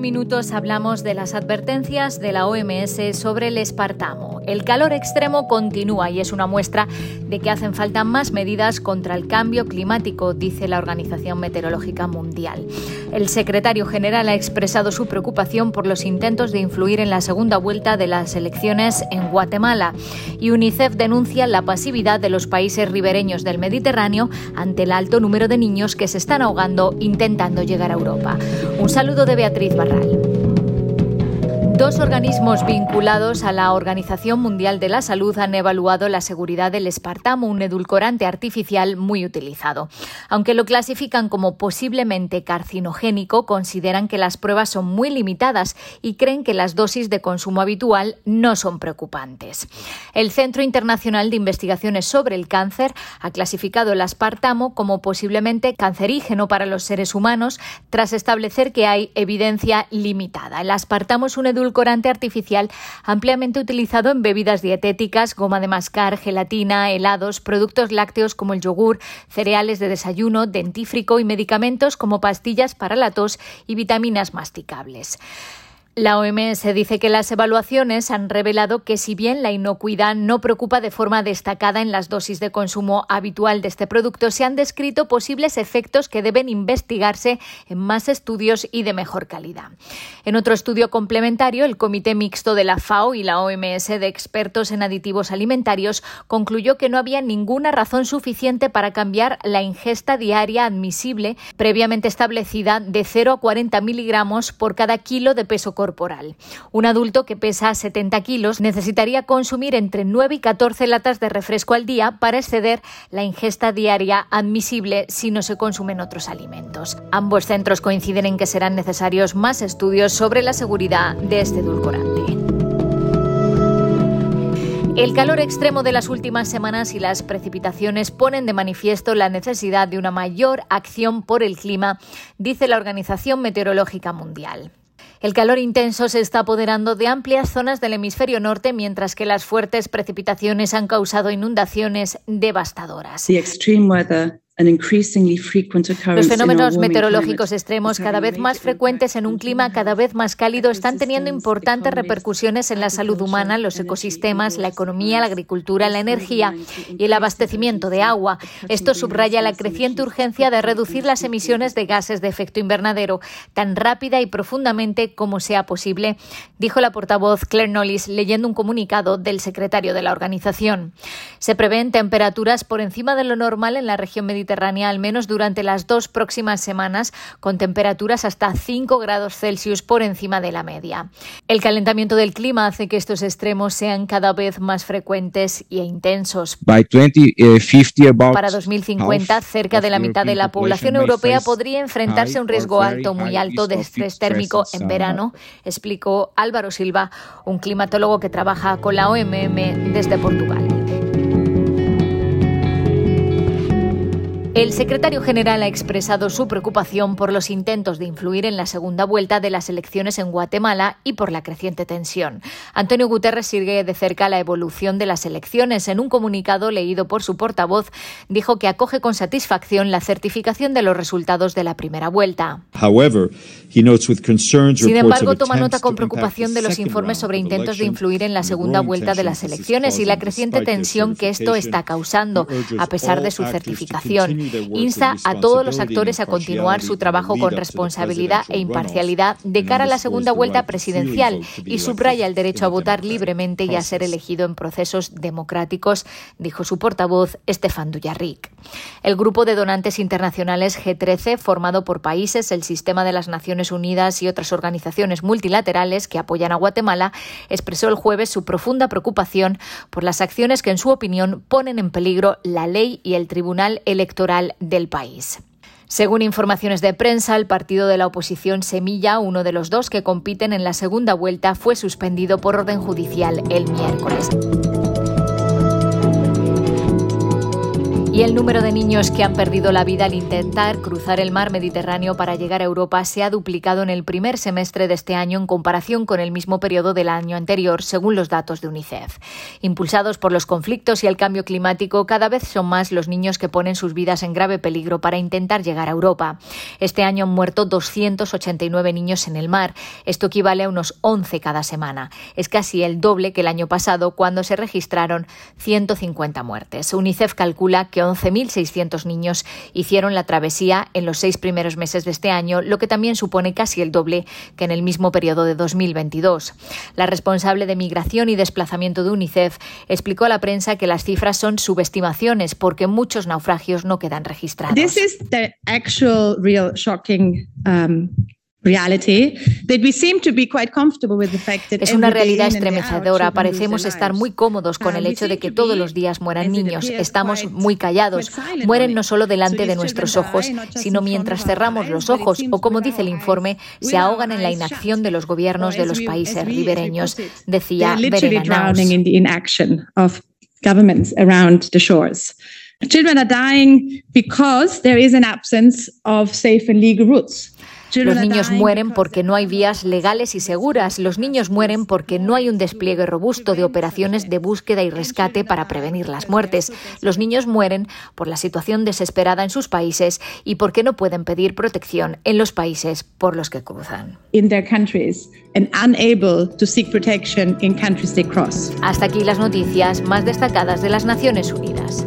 minutos hablamos de las advertencias de la OMS sobre el espartamo. El calor extremo continúa y es una muestra de que hacen falta más medidas contra el cambio climático, dice la Organización Meteorológica Mundial. El secretario general ha expresado su preocupación por los intentos de influir en la segunda vuelta de las elecciones en Guatemala y UNICEF denuncia la pasividad de los países ribereños del Mediterráneo ante el alto número de niños que se están ahogando intentando llegar a Europa. Un saludo de Beatriz Barral. Dos organismos vinculados a la Organización Mundial de la Salud han evaluado la seguridad del espartamo, un edulcorante artificial muy utilizado. Aunque lo clasifican como posiblemente carcinogénico, consideran que las pruebas son muy limitadas y creen que las dosis de consumo habitual no son preocupantes. El Centro Internacional de Investigaciones sobre el Cáncer ha clasificado el aspartamo como posiblemente cancerígeno para los seres humanos tras establecer que hay evidencia limitada. El aspartamo es un edulcorante edulcorante artificial ampliamente utilizado en bebidas dietéticas, goma de mascar, gelatina, helados, productos lácteos como el yogur, cereales de desayuno, dentífrico y medicamentos como pastillas para la tos y vitaminas masticables. La OMS dice que las evaluaciones han revelado que si bien la inocuidad no preocupa de forma destacada en las dosis de consumo habitual de este producto, se han descrito posibles efectos que deben investigarse en más estudios y de mejor calidad. En otro estudio complementario, el Comité Mixto de la FAO y la OMS de expertos en aditivos alimentarios concluyó que no había ninguna razón suficiente para cambiar la ingesta diaria admisible previamente establecida de 0 a 40 miligramos por cada kilo de peso. Un adulto que pesa 70 kilos necesitaría consumir entre 9 y 14 latas de refresco al día para exceder la ingesta diaria admisible si no se consumen otros alimentos. Ambos centros coinciden en que serán necesarios más estudios sobre la seguridad de este edulcorante. El calor extremo de las últimas semanas y las precipitaciones ponen de manifiesto la necesidad de una mayor acción por el clima, dice la Organización Meteorológica Mundial. El calor intenso se está apoderando de amplias zonas del hemisferio norte, mientras que las fuertes precipitaciones han causado inundaciones devastadoras. Los fenómenos meteorológicos extremos, cada vez más frecuentes en un clima cada vez más cálido, están teniendo importantes repercusiones en la salud humana, los ecosistemas, la economía, la agricultura, la energía y el abastecimiento de agua. Esto subraya la creciente urgencia de reducir las emisiones de gases de efecto invernadero tan rápida y profundamente como sea posible, dijo la portavoz Claire Knowles leyendo un comunicado del secretario de la organización. Se prevén temperaturas por encima de lo normal en la región mediterránea mediterránea al menos durante las dos próximas semanas, con temperaturas hasta 5 grados Celsius por encima de la media. El calentamiento del clima hace que estos extremos sean cada vez más frecuentes e intensos. Eh, Para 2050, cerca de la mitad de la población europea podría enfrentarse a un riesgo alto, muy alto de estrés térmico en verano, explicó Álvaro Silva, un climatólogo que trabaja con la OMM desde Portugal. El secretario general ha expresado su preocupación por los intentos de influir en la segunda vuelta de las elecciones en Guatemala y por la creciente tensión. Antonio Guterres sigue de cerca la evolución de las elecciones. En un comunicado leído por su portavoz, dijo que acoge con satisfacción la certificación de los resultados de la primera vuelta. Sin embargo, toma nota con preocupación de los informes sobre intentos de influir en la segunda vuelta de las elecciones y la creciente tensión que esto está causando, a pesar de su certificación insta a todos los actores a continuar su trabajo con responsabilidad e imparcialidad de cara a la segunda vuelta presidencial y subraya el derecho a votar libremente y a ser elegido en procesos democráticos, dijo su portavoz Estefan Duyarric. El grupo de donantes internacionales G13, formado por países, el Sistema de las Naciones Unidas y otras organizaciones multilaterales que apoyan a Guatemala, expresó el jueves su profunda preocupación por las acciones que, en su opinión, ponen en peligro la ley y el Tribunal Electoral del país. Según informaciones de prensa, el partido de la oposición Semilla, uno de los dos que compiten en la segunda vuelta, fue suspendido por orden judicial el miércoles. Y el número de niños que han perdido la vida al intentar cruzar el mar Mediterráneo para llegar a Europa se ha duplicado en el primer semestre de este año en comparación con el mismo periodo del año anterior, según los datos de UNICEF. Impulsados por los conflictos y el cambio climático, cada vez son más los niños que ponen sus vidas en grave peligro para intentar llegar a Europa. Este año han muerto 289 niños en el mar. Esto equivale a unos 11 cada semana. Es casi el doble que el año pasado, cuando se registraron 150 muertes. UNICEF calcula que 11.600 niños hicieron la travesía en los seis primeros meses de este año, lo que también supone casi el doble que en el mismo periodo de 2022. La responsable de migración y desplazamiento de UNICEF explicó a la prensa que las cifras son subestimaciones porque muchos naufragios no quedan registrados. Es una realidad estremecedora. Parecemos estar muy cómodos con el hecho de que todos los días mueran niños. Estamos muy callados. Mueren no solo delante de nuestros ojos, sino mientras cerramos los ojos o, como dice el informe, se ahogan en la inacción de los gobiernos de los países ribereños, decía Children are dying because there is an absence of safe and legal routes. Los niños mueren porque no hay vías legales y seguras. Los niños mueren porque no hay un despliegue robusto de operaciones de búsqueda y rescate para prevenir las muertes. Los niños mueren por la situación desesperada en sus países y porque no pueden pedir protección en los países por los que cruzan. Hasta aquí las noticias más destacadas de las Naciones Unidas.